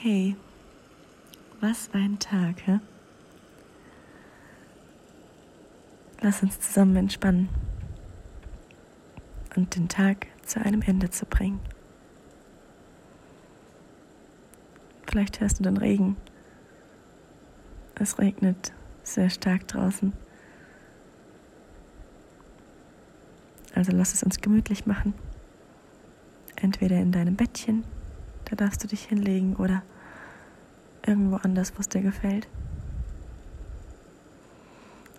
Hey, was ein Tag, hä? Lass uns zusammen entspannen und den Tag zu einem Ende zu bringen. Vielleicht hörst du den Regen. Es regnet sehr stark draußen. Also lass es uns gemütlich machen. Entweder in deinem Bettchen, da darfst du dich hinlegen, oder irgendwo anders, wo es dir gefällt.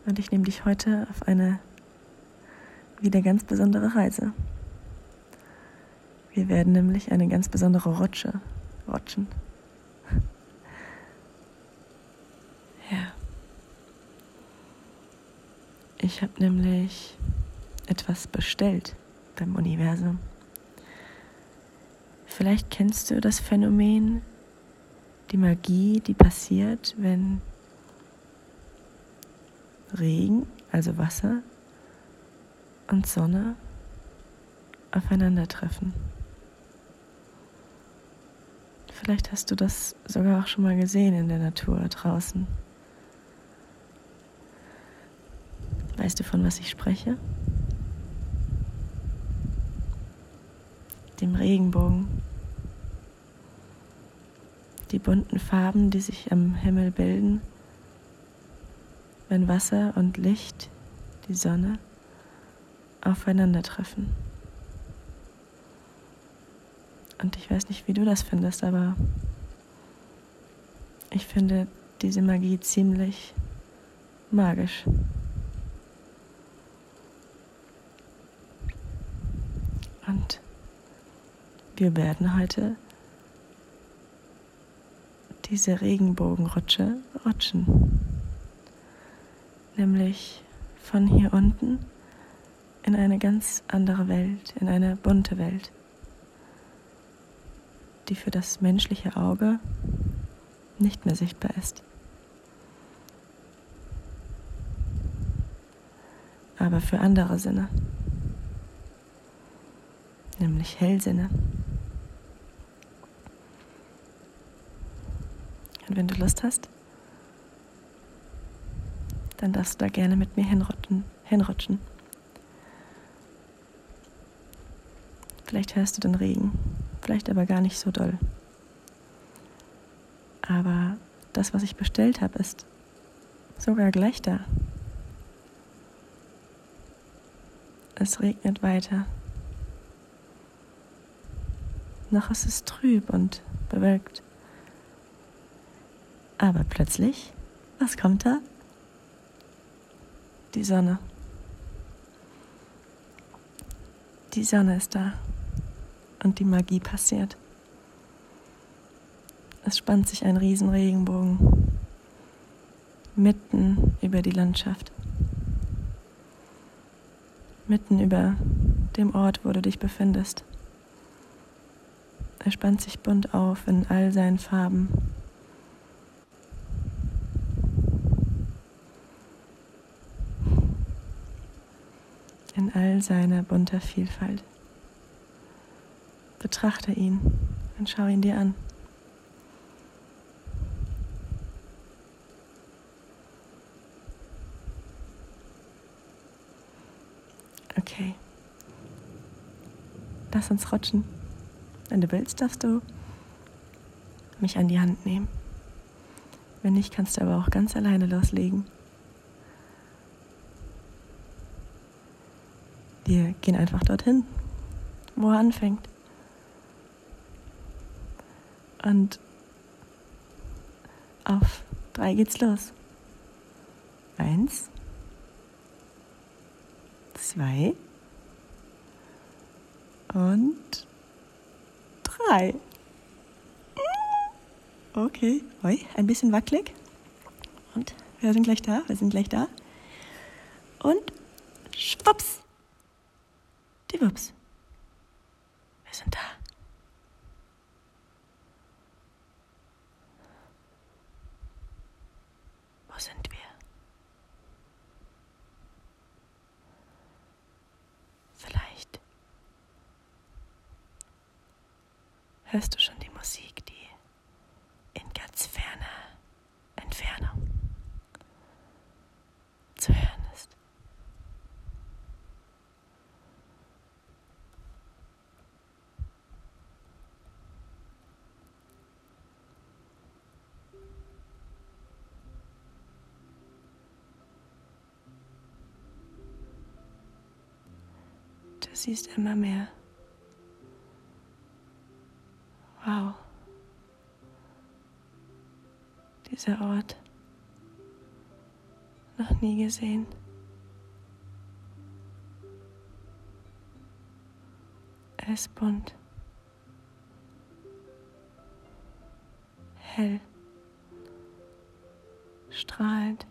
Und ich nehme dich heute auf eine wieder ganz besondere Reise. Wir werden nämlich eine ganz besondere Rotsche rutschen. Ja. Ich habe nämlich etwas bestellt beim Universum. Vielleicht kennst du das Phänomen, die Magie, die passiert, wenn Regen, also Wasser, und Sonne aufeinandertreffen. Vielleicht hast du das sogar auch schon mal gesehen in der Natur draußen. Weißt du, von was ich spreche? Dem Regenbogen. Die bunten Farben, die sich am Himmel bilden, wenn Wasser und Licht, die Sonne, aufeinandertreffen. Und ich weiß nicht, wie du das findest, aber ich finde diese Magie ziemlich magisch. Und wir werden heute diese Regenbogenrutsche rutschen. Nämlich von hier unten in eine ganz andere Welt, in eine bunte Welt, die für das menschliche Auge nicht mehr sichtbar ist. Aber für andere Sinne, nämlich Hellsinne. Und wenn du Lust hast, dann darfst du da gerne mit mir hinrutschen. hinrutschen. Vielleicht hörst du den Regen, vielleicht aber gar nicht so doll. Aber das, was ich bestellt habe, ist sogar gleich da. Es regnet weiter. Noch ist es trüb und bewölkt. Aber plötzlich, was kommt da? Die Sonne. Die Sonne ist da und die Magie passiert. Es spannt sich ein Riesenregenbogen mitten über die Landschaft, mitten über dem Ort, wo du dich befindest. Er spannt sich bunt auf in all seinen Farben. In all seiner bunter Vielfalt. Betrachte ihn und schau ihn dir an. Okay. Lass uns rutschen. Wenn du willst, darfst du mich an die Hand nehmen. Wenn nicht, kannst du aber auch ganz alleine loslegen. Wir gehen einfach dorthin, wo er anfängt. Und auf drei geht's los. Eins, zwei und drei. Okay, Oi, ein bisschen wackelig. Und wir sind gleich da, wir sind gleich da. Und schwupps. Wups. Wir sind da. sind wir? Vielleicht hörst du schon die siehst immer mehr. Wow. Dieser Ort. Noch nie gesehen. Er ist bunt. Hell. Strahlend.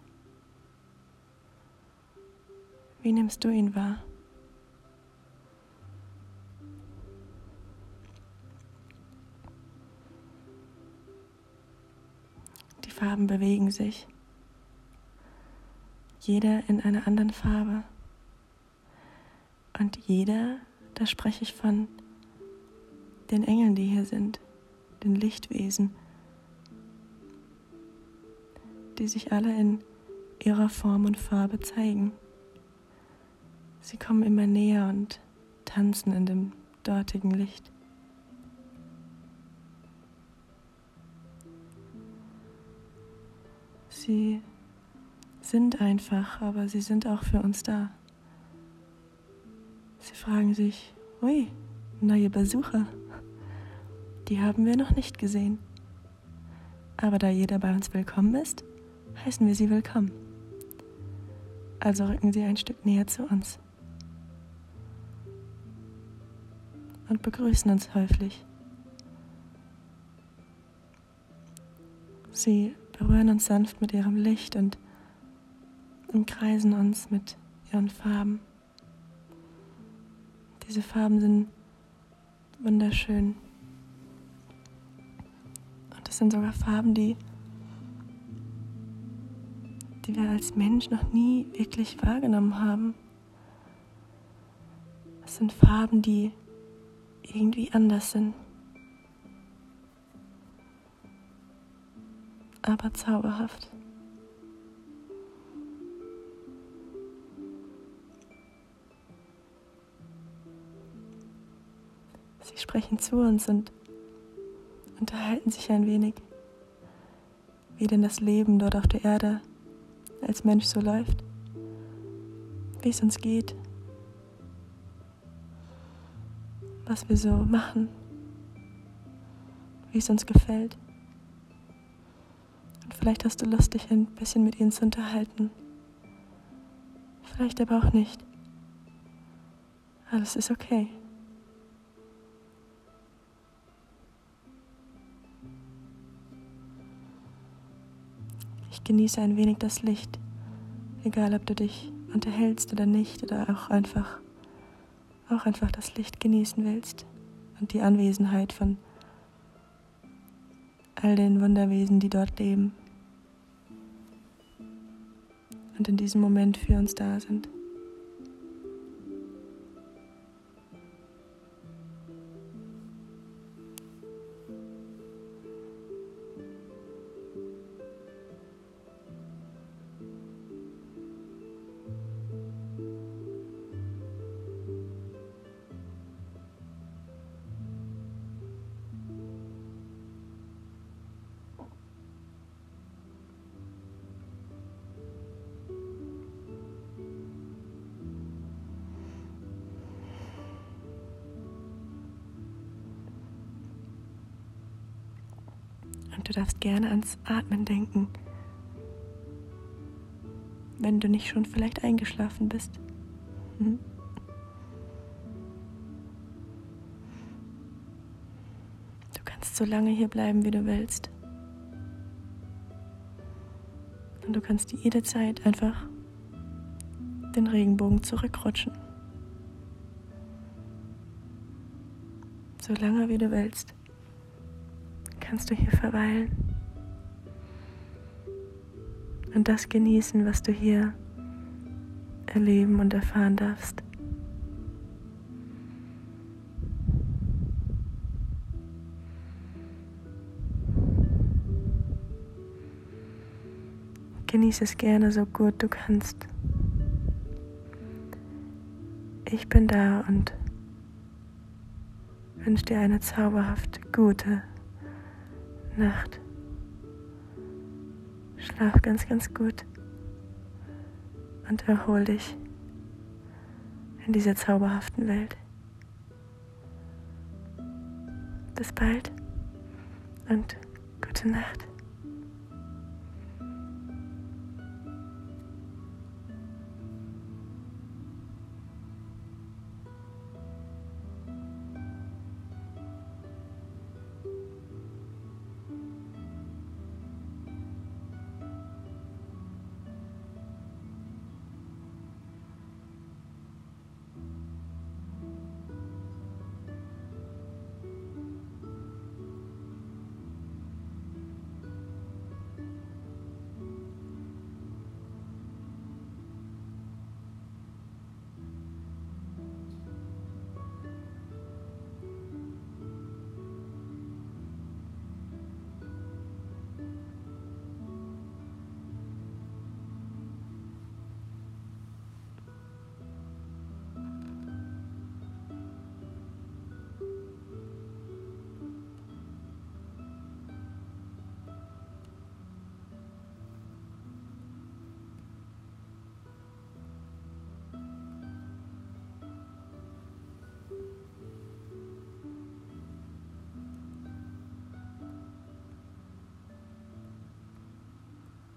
Wie nimmst du ihn wahr? Farben bewegen sich. Jeder in einer anderen Farbe. Und jeder, da spreche ich von den Engeln, die hier sind, den Lichtwesen, die sich alle in ihrer Form und Farbe zeigen. Sie kommen immer näher und tanzen in dem dortigen Licht. Sie sind einfach, aber sie sind auch für uns da. Sie fragen sich, ui, neue Besucher. Die haben wir noch nicht gesehen. Aber da jeder bei uns willkommen ist, heißen wir sie willkommen. Also rücken sie ein Stück näher zu uns. und begrüßen uns häufig. Sie berühren uns sanft mit ihrem Licht und umkreisen uns mit ihren Farben. Diese Farben sind wunderschön. Und es sind sogar Farben, die, die wir als Mensch noch nie wirklich wahrgenommen haben. Es sind Farben, die irgendwie anders sind. Aber zauberhaft. Sie sprechen zu uns und unterhalten sich ein wenig, wie denn das Leben dort auf der Erde als Mensch so läuft, wie es uns geht. was wir so machen, wie es uns gefällt. Vielleicht hast du Lust, dich ein bisschen mit ihnen zu unterhalten. Vielleicht aber auch nicht. Alles ist okay. Ich genieße ein wenig das Licht, egal ob du dich unterhältst oder nicht oder auch einfach auch einfach das Licht genießen willst und die Anwesenheit von all den Wunderwesen, die dort leben und in diesem Moment für uns da sind. Und du darfst gerne ans Atmen denken, wenn du nicht schon vielleicht eingeschlafen bist. Mhm. Du kannst so lange hier bleiben, wie du willst. Und du kannst jederzeit einfach den Regenbogen zurückrutschen. So lange, wie du willst kannst du hier verweilen und das genießen, was du hier erleben und erfahren darfst. Genieße es gerne so gut du kannst. Ich bin da und wünsche dir eine zauberhaft gute Nacht. Schlaf ganz, ganz gut und erhol dich in dieser zauberhaften Welt. Bis bald und gute Nacht.